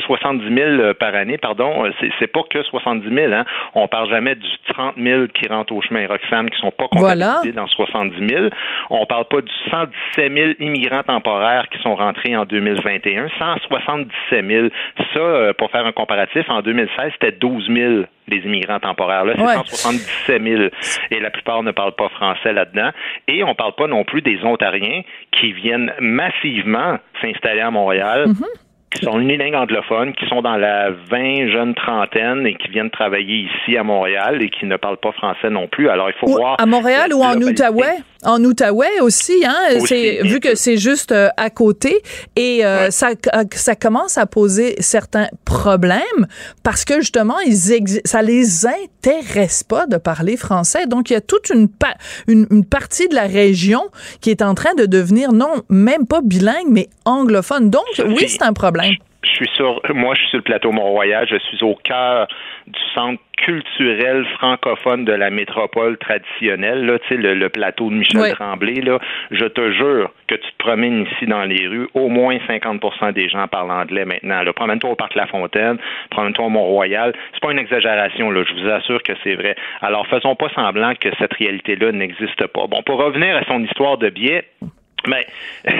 70 000 euh, par année, pardon. Euh, c'est pas que 70 000. Hein. On parle jamais du 30 000 qui rentrent au chemin Roxham qui sont pas comptabilisés dans 70 000. On parle pas du 117 000 immigrants temporaires qui sont rentrés en 2021. 177 000. Ça, euh, pour faire un comparatif, en 2016, c'était 12 000 les immigrants temporaires. Là, c'est 177 000. Et la plupart ne parlent pas français là-dedans. Et on parle pas non plus des Ontariens qui viennent massivement s'installer à Montréal. Mm-hmm qui sont unilingues anglophones, qui sont dans la 20 jeune trentaine et qui viennent travailler ici à Montréal et qui ne parlent pas français non plus. Alors, il faut voir. À Montréal ou en Outaouais? En Outaouais aussi, hein? c'est, vu que c'est juste euh, à côté. Et euh, ça, euh, ça commence à poser certains problèmes parce que justement, ils ça les intéresse pas de parler français. Donc, il y a toute une, une, une, partie de la région qui est en train de devenir, non, même pas bilingue, mais anglophone. Donc, oui, c'est un problème. Je suis sur, moi, je suis sur le plateau Mont-Royal. Je suis au cœur du centre culturel francophone de la métropole traditionnelle, là, tu sais, le, plateau de Michel Tremblay, là. Je te jure que tu te promènes ici dans les rues, au moins 50% des gens parlent anglais maintenant. Là. Promène-toi au Parc La Fontaine, promène-toi au Mont-Royal. C'est pas une exagération, là. Je vous assure que c'est vrai. Alors, faisons pas semblant que cette réalité-là n'existe pas. Bon, pour revenir à son histoire de biais, mais <laughs>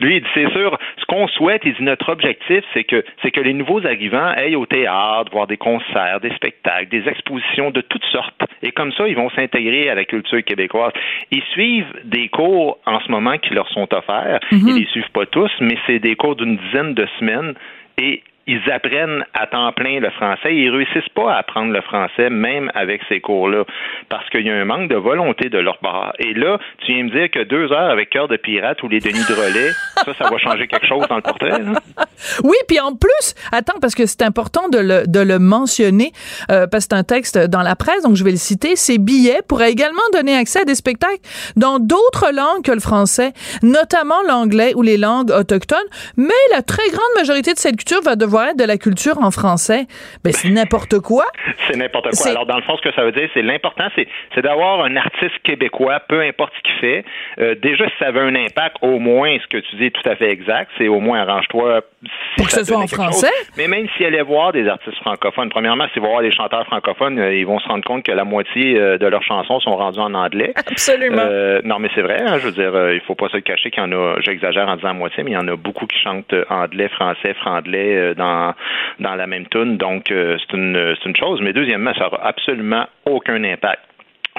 lui, il dit c'est sûr, ce qu'on souhaite, il dit notre objectif, c'est que c'est que les nouveaux arrivants aillent au théâtre, voir des concerts, des spectacles, des expositions de toutes sortes. Et comme ça, ils vont s'intégrer à la culture québécoise. Ils suivent des cours en ce moment qui leur sont offerts. Ils ne Ils les suivent pas tous, mais c'est des cours d'une dizaine de semaines. Et ils apprennent à temps plein le français. Ils réussissent pas à apprendre le français, même avec ces cours-là, parce qu'il y a un manque de volonté de leur part. Et là, tu viens me dire que deux heures avec cœur de pirate ou les Denis de relais, <laughs> ça, ça va changer quelque chose dans le portrait. là? <laughs> Oui, puis en plus, attends, parce que c'est important de le, de le mentionner, euh, parce que c'est un texte dans la presse, donc je vais le citer. Ces billets pourraient également donner accès à des spectacles dans d'autres langues que le français, notamment l'anglais ou les langues autochtones, mais la très grande majorité de cette culture va devoir être de la culture en français. Ben, c'est n'importe quoi. C'est n'importe quoi. Alors, dans le fond, ce que ça veut dire, c'est l'important, c'est, c'est d'avoir un artiste québécois, peu importe ce qu'il fait. Euh, déjà, si ça avait un impact, au moins, ce que tu dis est tout à fait exact, c'est au moins arrange-toi. Si Pour que ce soit en français. chose. Mais même s'il allait voir des artistes francophones, premièrement, s'il va voir des chanteurs francophones, euh, ils vont se rendre compte que la moitié euh, de leurs chansons sont rendues en anglais. Absolument. Euh, non, mais c'est vrai. hein, je veux dire, il faut pas se le cacher qu'il y en a. J'exagère en disant moitié, mais il y en a beaucoup qui chantent anglais, français, franglais dans dans la même tune. Donc, c'est une c'est une chose. Mais deuxièmement, ça aura absolument aucun impact.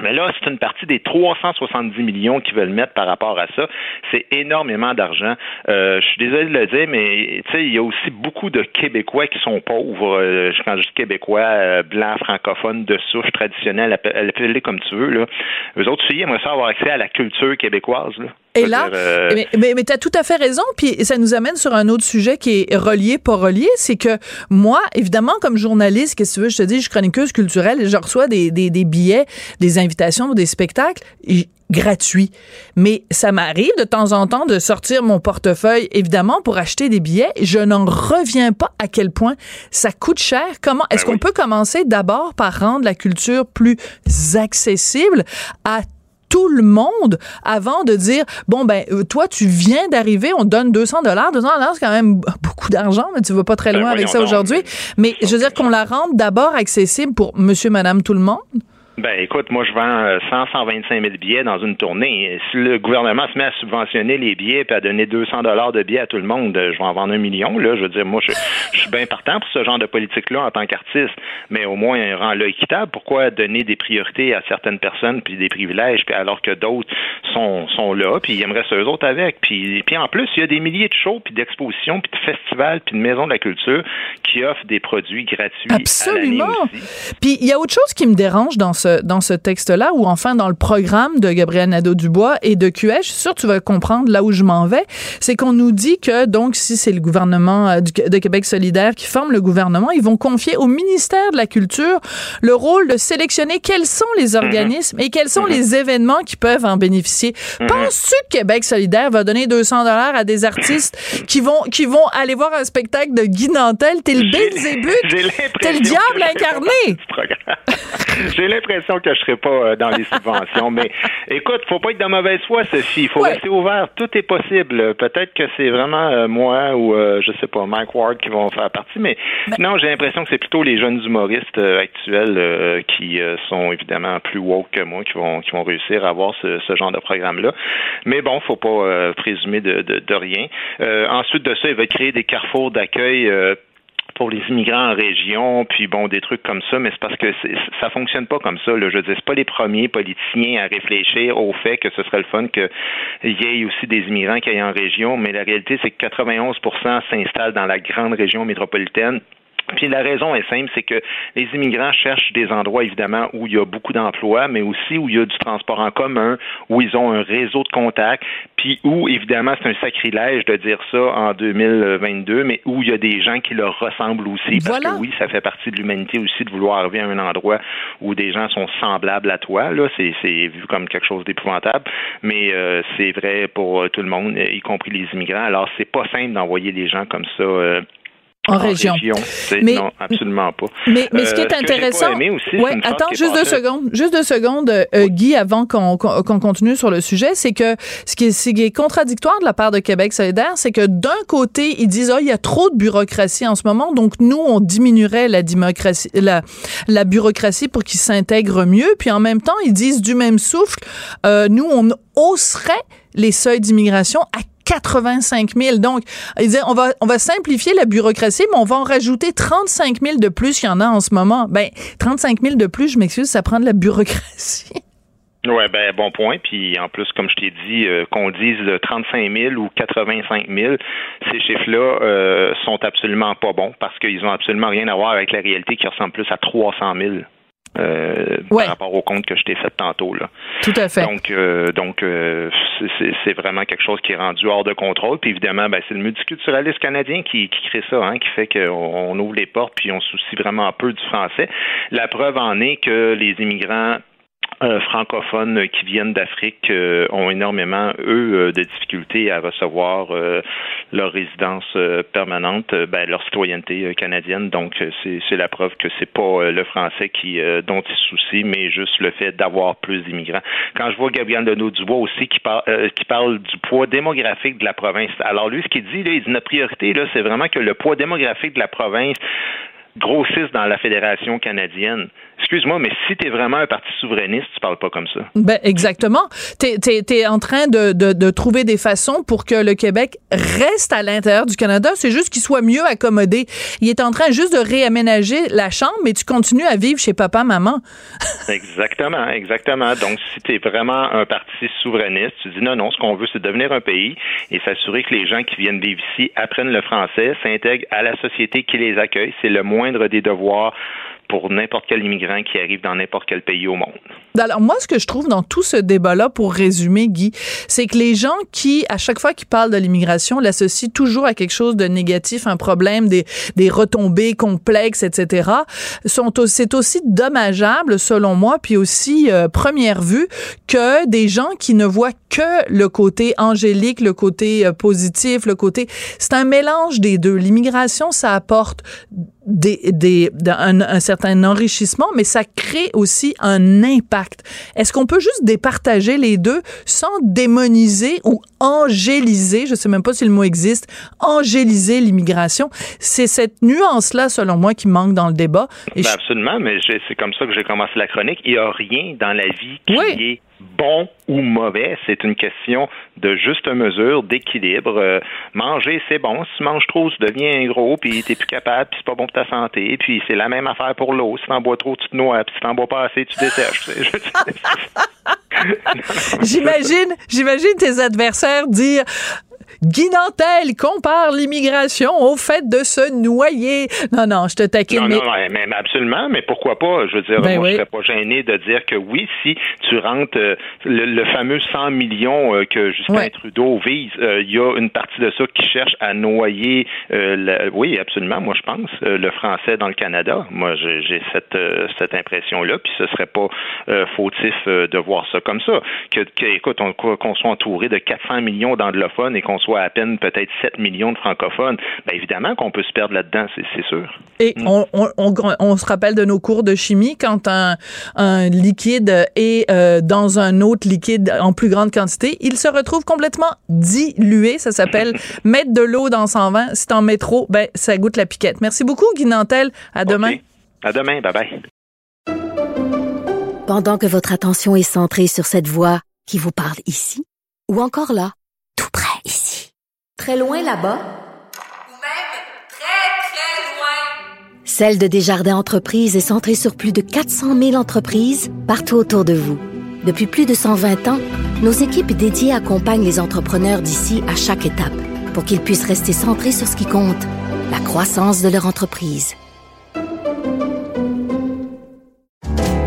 Mais là, c'est une partie des 370 millions qu'ils veulent mettre par rapport à ça. C'est énormément d'argent. Euh, je suis désolé de le dire, mais tu sais, il y a aussi beaucoup de Québécois qui sont pauvres. Euh, quand je dis Québécois, euh, blancs, francophones, de souche traditionnelle, appelle- appelle-les comme tu veux. Là. Eux autres, filles aimeraient ça avoir accès à la culture québécoise. Là. Et là, euh, mais, mais, mais tu as tout à fait raison, puis ça nous amène sur un autre sujet qui est relié, pas relié, c'est que moi, évidemment, comme journaliste, qu'est-ce que tu veux, je te dis, je suis chroniqueuse culturelle, et je reçois des, des, des billets, des invitations pour des spectacles et- gratuits. Mais ça m'arrive de temps en temps de sortir mon portefeuille, évidemment, pour acheter des billets. Je n'en reviens pas à quel point ça coûte cher. Comment est-ce qu'on peut commencer d'abord par rendre la culture plus accessible à tout le monde avant de dire bon ben euh, toi tu viens d'arriver on te donne 200 dollars 200 dollars c'est quand même <laughs> beaucoup d'argent mais tu vas pas très Ben loin avec ça aujourd'hui. mais je veux dire qu'on la rende d'abord accessible pour monsieur madame tout le monde Ben écoute, moi je vends euh, 100, 125 000 billets dans une tournée. Si le gouvernement se met à subventionner les billets et à donner 200 dollars de billets à tout le monde, euh, je vais en vendre un million. Là, je veux dire, moi je, je suis bien partant pour ce genre de politique-là en tant qu'artiste, mais au moins rend-le équitable. Pourquoi donner des priorités à certaines personnes puis des privilèges, puis alors que d'autres sont, sont là, puis ils aimeraient ça eux autres avec? Puis, puis en plus, il y a des milliers de shows, puis d'expositions, puis de festivals, puis de maisons de la culture qui offrent des produits gratuits. Absolument. À l'année aussi. Puis il y a autre chose qui me dérange dans ce dans ce texte-là, ou enfin dans le programme de Gabriel Nadeau-Dubois et de QS, je suis sûre que tu vas comprendre là où je m'en vais, c'est qu'on nous dit que donc si c'est le gouvernement euh, de Québec solidaire qui forme le gouvernement, ils vont confier au ministère de la Culture le rôle de sélectionner quels sont les organismes et quels sont les événements qui peuvent en bénéficier. Penses-tu que Québec solidaire va donner 200 dollars à des artistes qui vont qui vont aller voir un spectacle de Guy Nantel, t'es le Belzébuth, t'es le diable incarné. <laughs> J'ai l'impression que je serai pas euh, dans les <laughs> subventions, mais écoute, faut pas être de mauvaise foi, Sophie. Il faut Ouais. rester ouvert. Tout est possible. Peut-être que c'est vraiment euh, moi ou euh, je sais pas Mike Ward qui vont faire partie, mais non, j'ai l'impression que c'est plutôt les jeunes humoristes euh, actuels qui sont évidemment plus woke que moi qui vont qui vont réussir à avoir ce, ce genre de programme-là. Mais bon, faut pas présumer de, de, de rien. Ensuite de ça, il va créer des carrefours d'accueil. Pour les immigrants en région, puis bon, des trucs comme ça, mais c'est parce que ça fonctionne pas comme ça. Là. Je veux dire, c'est pas les premiers politiciens à réfléchir au fait que ce serait le fun qu'il y ait aussi des immigrants qui aillent en région, mais la réalité, c'est que 91% s'installent dans la grande région métropolitaine. Puis la raison est simple, c'est que les immigrants cherchent des endroits évidemment où il y a beaucoup d'emplois, mais aussi où il y a du transport en commun, où ils ont un réseau de contacts, puis où évidemment c'est un sacrilège de dire ça en 2022, mais où il y a des gens qui leur ressemblent aussi, parce Voilà. que oui, ça fait partie de l'humanité aussi de vouloir arriver à un endroit où des gens sont semblables à toi. Là, c'est c'est vu comme quelque chose d'épouvantable, mais euh, c'est vrai pour tout le monde, y compris les immigrants. Alors c'est pas simple d'envoyer des gens comme ça. euh, En région. Mais- non, absolument pas. Mais, mais ce qui Euh, est que pas intéressant. aussi, ouais, phrase attends, juste deux secondes. Juste deux secondes, euh, Guy, avant qu'on continue sur le sujet, c'est que ce qui, est, ce qui est contradictoire de la part de Québec solidaire, c'est que d'un côté, ils disent, oh, il y a trop de bureaucratie en ce moment, donc nous, on diminuerait la démocratie, la, la bureaucratie pour qu'ils s'intègrent mieux. Puis en même temps, ils disent du même souffle, euh, nous, on hausserait les seuils d'immigration à 85 000. Donc, ils disaient, on va, on va simplifier la bureaucratie, mais on va en rajouter 35 000 de plus qu'il y en a en ce moment. Ben, 35 000 de plus, je m'excuse, ça prend de la bureaucratie. <laughs> Ouais, ben bon point. Puis en plus, comme je t'ai dit, euh, qu'on dise euh, 35 000 ou 85 000, ces chiffres-là euh, sont absolument pas bons parce qu'ils ont absolument rien à voir avec la réalité qui ressemble plus à 300 000. Euh, par rapport au compte que je t'ai fait tantôt. Là. Tout à fait. Donc, euh, donc euh, c'est vraiment quelque chose qui est rendu hors de contrôle. Puis évidemment, ben, c'est le multiculturalisme canadien qui, qui crée ça, hein, qui fait qu'on ouvre les portes puis on soucie vraiment peu du français. La preuve en est que les immigrants euh, francophones qui viennent d'Afrique euh, ont énormément, eux, euh, de difficultés à recevoir leur résidence permanente, ben, leur citoyenneté canadienne. Donc, c'est la preuve que c'est pas le français qui dont ils soucient, mais juste le fait d'avoir plus d'immigrants. Quand je vois Gabriel Deneau-Dubois aussi qui, parle qui parle du poids démographique de la province, alors lui, ce qu'il dit, là, il dit notre priorité, là, c'est vraiment que le poids démographique de la province grossissent dans la Fédération canadienne. Excuse-moi, mais si tu es vraiment un parti souverainiste, tu parles pas comme ça. Ben, exactement. Tu es, en train de, de, de, trouver des façons pour que le Québec reste à l'intérieur du Canada. C'est juste qu'il soit mieux accommodé. Il est en train juste de réaménager la chambre, mais tu continues à vivre chez papa, maman. <laughs> exactement, exactement. Donc, si tu es vraiment un parti souverainiste, tu dis non, non, ce qu'on veut, c'est devenir un pays et s'assurer que les gens qui viennent vivre ici apprennent le français, s'intègrent à la société qui les accueille. C'est le moins des devoirs pour n'importe quel immigrant qui arrive dans n'importe quel pays au monde. Alors moi, ce que je trouve dans tout ce débat-là, pour résumer, Guy, c'est que les gens qui, à chaque fois qu'ils parlent de l'immigration, l'associent toujours à quelque chose de négatif, un problème, des, des retombées complexes, etc., sont c'est aussi dommageable, selon moi, puis aussi, euh, première vue, que des gens qui ne voient que le côté angélique, le côté euh, positif, le côté... C'est un mélange des deux. L'immigration, ça apporte des, des, un, un, certain enrichissement, mais ça crée aussi un impact. Est-ce qu'on peut juste départager les deux sans démoniser ou angéliser, je sais même pas si le mot existe, angéliser l'immigration? C'est cette nuance-là, selon moi, qui manque dans le débat. Ben absolument, mais c'est comme ça que j'ai commencé la chronique. Il n'y a rien dans la vie qui est bon ou mauvais? C'est une question de juste mesure, d'équilibre. Euh, manger, c'est bon. Si tu manges trop, tu deviens gros, puis t'es plus capable, puis c'est pas bon pour ta santé. Puis c'est la même affaire pour l'eau. Si t'en bois trop, tu te noies. Puis si t'en bois pas assez, tu dessèches. <laughs> j'imagine, j'imagine tes adversaires dire Guy Nantel compare l'immigration au fait de se noyer. Non, non, je te taquine. Non, mais... non, mais absolument, mais pourquoi pas? Je veux dire, ben moi, je serais pas gêné de dire que oui, si tu rentres euh, le, fameux 100 millions euh, que Justin Trudeau vise, euh, il y a une partie de ça qui cherche à noyer, oui, absolument, moi, je pense, le français dans le Canada. Moi, j'ai cette, cette impression-là, puis ce serait pas fautif de voir ça comme ça. Que, que écoute, qu'on soit entouré de 400 millions d'anglophones et qu'on soit à peine peut-être 7 millions de francophones, bien évidemment qu'on peut se perdre là-dedans, c'est sûr. Et mm. on, on, on, se rappelle de nos cours de chimie, quand un, un liquide est euh, dans un autre liquide en plus grande quantité, il se retrouve complètement dilué. Ça s'appelle <laughs> mettre de l'eau dans 120. Si t'en mets trop, ben, ça goûte la piquette. Merci beaucoup, Guy Nantel. À demain. À demain. Bye-bye. Pendant que votre attention est centrée sur cette voix qui vous parle ici, ou encore là, très loin là-bas, ou même très, très loin. Celle de Desjardins Entreprises est centrée sur plus de 400 000 entreprises partout autour de vous. Depuis plus de 120 ans, nos équipes dédiées accompagnent les entrepreneurs d'ici à chaque étape pour qu'ils puissent rester centrés sur ce qui compte, la croissance de leur entreprise.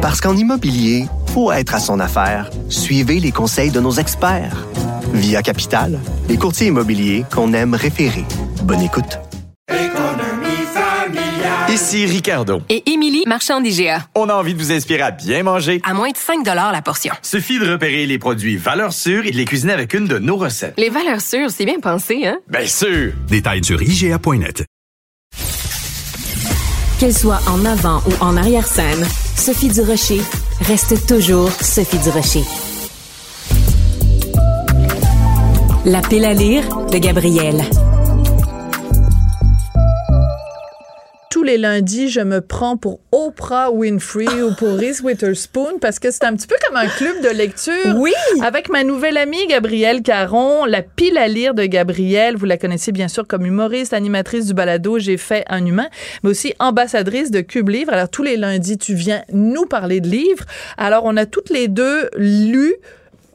Parce qu'en immobilier, faut être à son affaire. Suivez les conseils de nos experts. Via Capital, les courtiers immobiliers qu'on aime référer. Bonne écoute. Ici Ricardo. Et Émilie, marchand d'IGA. On a envie de vous inspirer à bien manger. À moins de 5 la portion. Suffit de repérer les produits valeurs sûres et de les cuisiner avec une de nos recettes. Les valeurs sûres, c'est bien pensé, hein? Bien sûr! Détails sur IGA.net. Qu'elle soit en avant ou en arrière-scène, Sophie Durocher reste toujours Sophie Durocher. La pile à lire de Gabrielle. Tous les lundis, je me prends pour Oprah Winfrey ou pour Reese Witherspoon parce que c'est un petit peu comme un club de lecture. Oui. Avec ma nouvelle amie Gabrielle Caron, la pile à lire de Gabrielle. Vous la connaissez bien sûr comme humoriste, animatrice du balado J'ai fait un humain, mais aussi ambassadrice de Cube Livre. Alors tous les lundis, tu viens nous parler de livres. Alors on a toutes les deux lu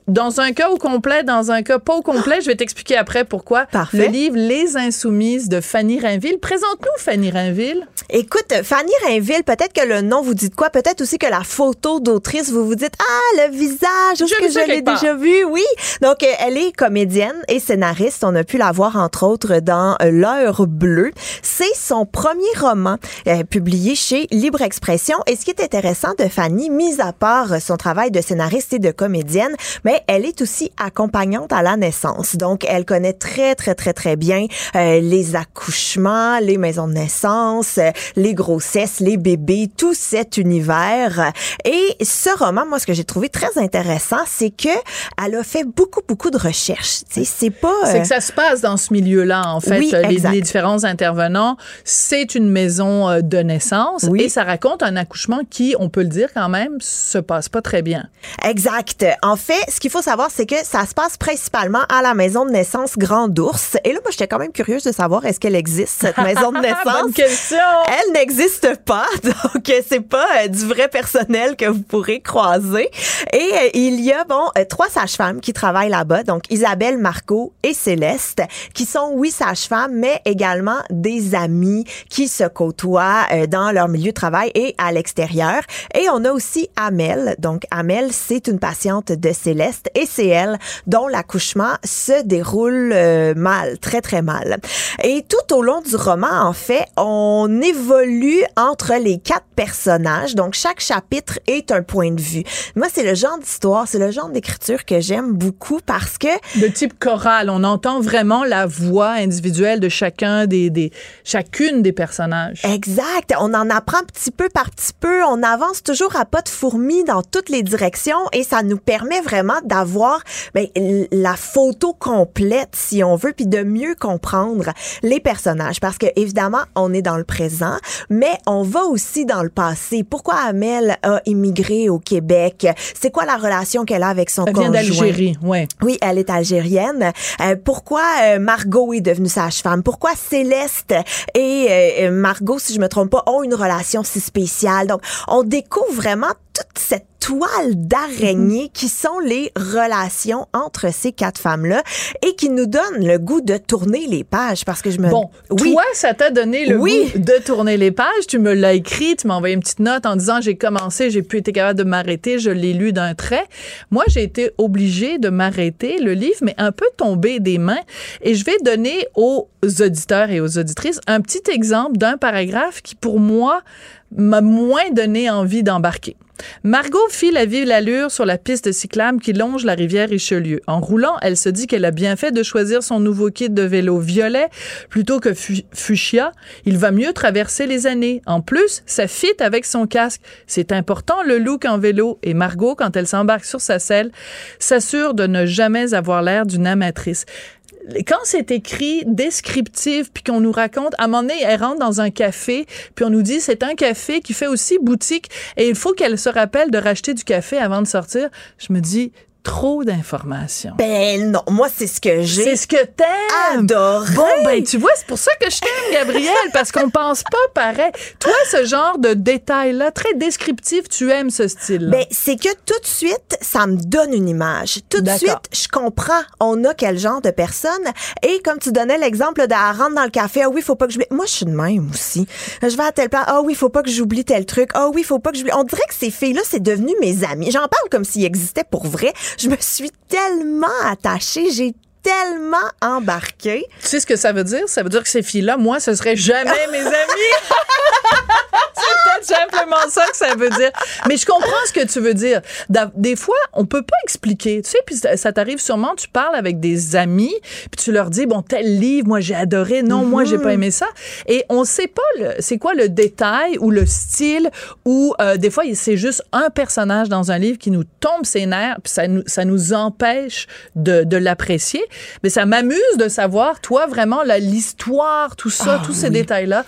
dans un cas au complet, dans un cas pas au complet, je vais t'expliquer après pourquoi. Parfait. Le livre Les Insoumises de Fanny Rainville. Présente-nous Fanny Rainville. Écoute, Fanny Rainville, peut-être que le nom vous dit quoi, peut-être aussi que la photo d'autrice, vous vous dites ah le visage, est-ce que je l'ai déjà vu? Oui. Donc euh, elle est comédienne et scénariste. On a pu la voir entre autres dans euh, L'heure bleue. C'est son premier roman euh, publié chez Libre Expression. Et ce qui est intéressant de Fanny, mis à part son travail de scénariste et de comédienne, mais elle est aussi accompagnante à la naissance. Donc elle connaît très très très très bien euh, les accouchements, les maisons de naissance, euh, les grossesses, les bébés, tout cet univers. Et ce roman, moi, ce que j'ai trouvé très intéressant, c'est que elle a fait beaucoup, beaucoup de recherches. C'est pas... C'est euh, que ça se passe dans ce milieu-là, en fait. Oui, les, les différents intervenants, c'est une maison de naissance et ça raconte un accouchement qui, on peut le dire quand même, se passe pas très bien. Exact. En fait, ce qu'il faut savoir, c'est que ça se passe principalement à la maison de naissance Grand Ours. Et là, moi, j'étais quand même curieuse de savoir est-ce qu'elle existe, cette maison de <laughs> naissance? Bonne question. Elle n'existe pas, <laughs> donc c'est pas euh, du vrai personnel que vous pourrez croiser. Et euh, il y a, bon, euh, trois sages-femmes qui travaillent là-bas, donc Isabelle, Marco et Céleste, qui sont, oui, sages-femmes, mais également des amis qui se côtoient dans leur milieu de travail et à l'extérieur. Et on a aussi Amel. Donc, Amel, c'est une patiente de Céleste et c'est elle dont l'accouchement se déroule euh, mal, très, très mal. Et tout au long du roman, en fait, on évolue entre les quatre personnages. Donc, chaque chapitre est un point de vue. Moi, c'est le genre d'histoire, c'est le genre d'écriture que j'aime beaucoup parce que... De type choral, on entend vraiment la voix individuelle de chacun des, des chacune des personnages. Exact. On en apprend petit peu par petit peu. On avance toujours à pas de fourmi dans toutes les directions et ça nous permet vraiment d'avoir ben, la photo complète, si on veut, puis de mieux comprendre les personnages. Parce que évidemment, on est dans le présent, mais on va aussi dans le passé. Pourquoi Amel a immigré au Québec? C'est quoi la relation qu'elle a avec son Elle vient conjoint? d'Algérie, ouais. oui, elle est algérienne. Euh, pourquoi euh, Margot est devenue sage-femme? Pourquoi Céleste et euh, Margot, si je me trompe pas, ont une relation si spéciale? Donc, on découvre vraiment toute cette toile d'araignée qui sont les relations entre ces quatre femmes-là et qui nous donnent le goût de tourner les pages parce que je me... Bon, oui. toi, ça t'a donné le Oui. goût de tourner les pages? Tu me l'as écrit, tu m'as envoyé une petite note en disant j'ai commencé, j'ai plus été capable de m'arrêter, je l'ai lu d'un trait. Moi, j'ai été obligée de m'arrêter le livre, mais un peu tombé des mains. Et je vais donner aux auditeurs et aux auditrices un petit exemple d'un paragraphe qui, pour moi, m'a moins donné envie d'embarquer. Margot file à vive l'allure sur la piste cyclable qui longe la rivière Richelieu. En roulant, elle se dit qu'elle a bien fait de choisir son nouveau kit de vélo violet plutôt que fu- fuchsia. Il va mieux traverser les années. En plus, ça fit avec son casque. C'est important le look en vélo et Margot, quand elle s'embarque sur sa selle, s'assure de ne jamais avoir l'air d'une amatrice quand c'est écrit descriptif puis qu'on nous raconte à un moment donné elle rentre dans un café puis on nous dit c'est un café qui fait aussi boutique et il faut qu'elle se rappelle de racheter du café avant de sortir. Je me dis trop d'informations Ben non, moi c'est ce que j'ai. c'est ce que t'aimes adoré. Bon, ben, tu vois, c'est pour ça que je t'aime, Gabrielle, parce qu'on pense pas pareil. Toi, ce genre de détails-là, très descriptif, tu aimes ce style Ben, c'est que tout de suite, ça me donne une image. Tout de suite, je comprends on a quel genre de personne. Et comme tu donnais l'exemple de elle rentre dans le café, ah oui, faut pas que j'oublie. Moi, je suis de même aussi. Je vais à tel place, ah oui, faut pas que j'oublie tel truc. Ah oui, faut pas que j'oublie. On dirait que ces filles-là, c'est devenu mes amis. J'en parle comme s'ils existaient pour vrai. Je me suis tellement attachée. J'ai tellement embarqué. Tu sais ce que ça veut dire? Ça veut dire que ces filles-là, moi, ce serait jamais <laughs> mes amis. <laughs> C'est peut-être simplement ça que ça veut dire. Mais je comprends ce que tu veux dire. Des fois, on peut pas expliquer. Tu sais, puis ça, t'arrive sûrement, tu parles avec des amis, puis tu leur dis, bon, tel livre, moi, j'ai adoré. Non, moi, j'ai pas aimé ça. Et on sait pas c'est quoi le détail ou le style ou euh, des fois, c'est juste un personnage dans un livre qui nous tombe ses nerfs, puis ça nous, ça nous empêche de, de l'apprécier. Mais ça m'amuse de savoir, toi, vraiment, l'histoire, tout ça, Ah tous ces oui. détails-là,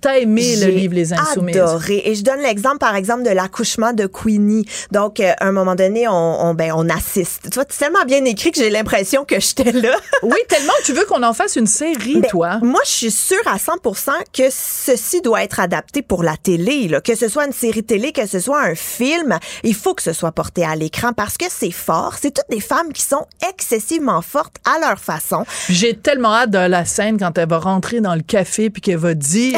t'as aimé le livre Les Insoumises? Adoré. Et je donne l'exemple, par exemple, de l'accouchement de Queenie. Donc, euh, à un moment donné, on, on, ben, on assiste. Tu vois, c'est tellement bien écrit que j'ai l'impression que j'étais là. <laughs> oui, tellement tu veux qu'on en fasse une série, Ben, toi. Moi, je suis sûre à 100% que ceci doit être adapté pour la télé. Là. Que ce soit une série télé, que ce soit un film, il faut que ce soit porté à l'écran parce que c'est fort. C'est toutes des femmes qui sont excessivement fortes à leur façon. J'ai tellement hâte de la scène quand elle va rentrer dans le café puis qu'elle va dire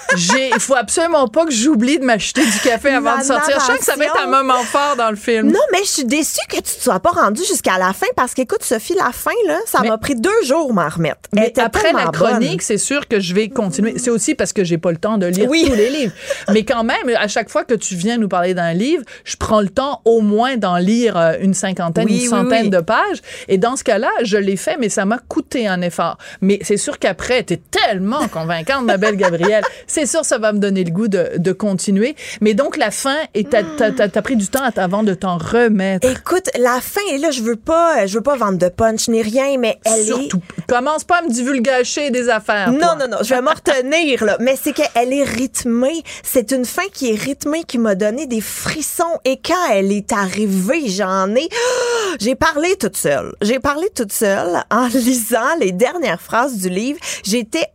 il faut absolument pas que j'oublie de m'acheter du café avant de sortir. Je sens que ça va être un moment fort dans le film. Non, mais je suis déçue que tu te sois pas rendue jusqu'à la fin parce qu'écoute, Sophie, la fin, là, ça m'a pris deux jours m'en remettre. Elle Mais après la chronique, c'est sûr que je vais continuer. C'est aussi parce que j'ai pas le temps de lire Oui. tous les livres. Mais quand même, à chaque fois que tu viens nous parler d'un livre, je prends le temps au moins d'en lire euh, une cinquantaine, Oui, une centaine oui. de pages. Et dans ce cas-là, je l'ai fait, mais ça m'a coûté un effort. Mais c'est sûr qu'après, tu es tellement convaincante, ma belle Gabrielle. C'est <laughs> sûr, ça va me donner le goût de, de continuer. Mais donc, la fin, et t'as t'as pris du temps avant de t'en remettre. Écoute, la fin, et là, je veux pas, je veux pas vendre de punch ni rien, mais elle est Surtout, commence pas à me divulgacher des affaires. Non, toi. non, non, je vais m'en retenir, là. Mais c'est qu'elle est rythmée. C'est une fin qui est rythmée, qui m'a donné des frissons. Et quand elle est arrivée, j'en ai... <gasps> J'ai parlé toute seule. J'ai parlé toute seule en <laughs> lisant les dernières phrases du livre. J'étais...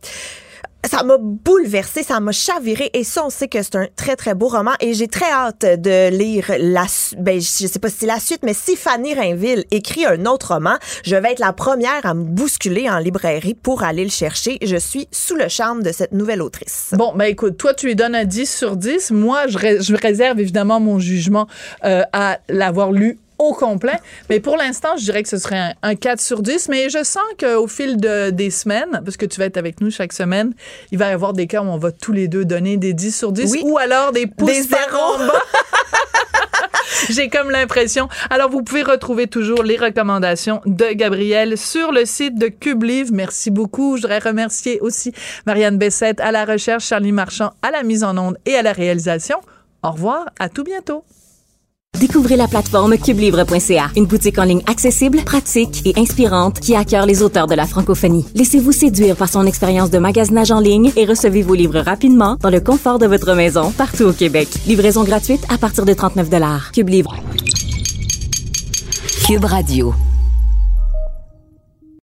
Ça m'a bouleversée, ça m'a chaviré et ça on sait que c'est un très très beau roman et j'ai très hâte de lire la ben je sais pas si c'est la suite mais si Fanny Rainville écrit un autre roman, je vais être la première à me bousculer en librairie pour aller le chercher. Je suis sous le charme de cette nouvelle autrice. Bon, ben écoute, toi, tu lui donnes un 10 sur 10. Moi, je réserve évidemment mon jugement euh, à l'avoir lu au complet. Mais pour l'instant, je dirais que ce serait un, un 4 sur 10. Mais je sens qu'au fil de, des semaines, parce que tu vas être avec nous chaque semaine, il va y avoir des cas où on va tous les deux donner des 10 sur 10 Oui. ou alors des pouces Des zéros. <laughs> J'ai comme l'impression. Alors, vous pouvez retrouver toujours les recommandations de Gabriel sur le site de Cube Livre. Merci beaucoup. Je voudrais remercier aussi Marianne Bessette à la recherche, Charlie Marchand à la mise en onde et à la réalisation. Au revoir. À tout bientôt. Découvrez la plateforme cubelivre.ca, une boutique en ligne accessible, pratique et inspirante qui accueille les auteurs de la francophonie. Laissez-vous séduire par son expérience de magasinage en ligne et recevez vos livres rapidement dans le confort de votre maison, partout au Québec. Livraison gratuite à partir de 39 Cube Livre. Cube Radio.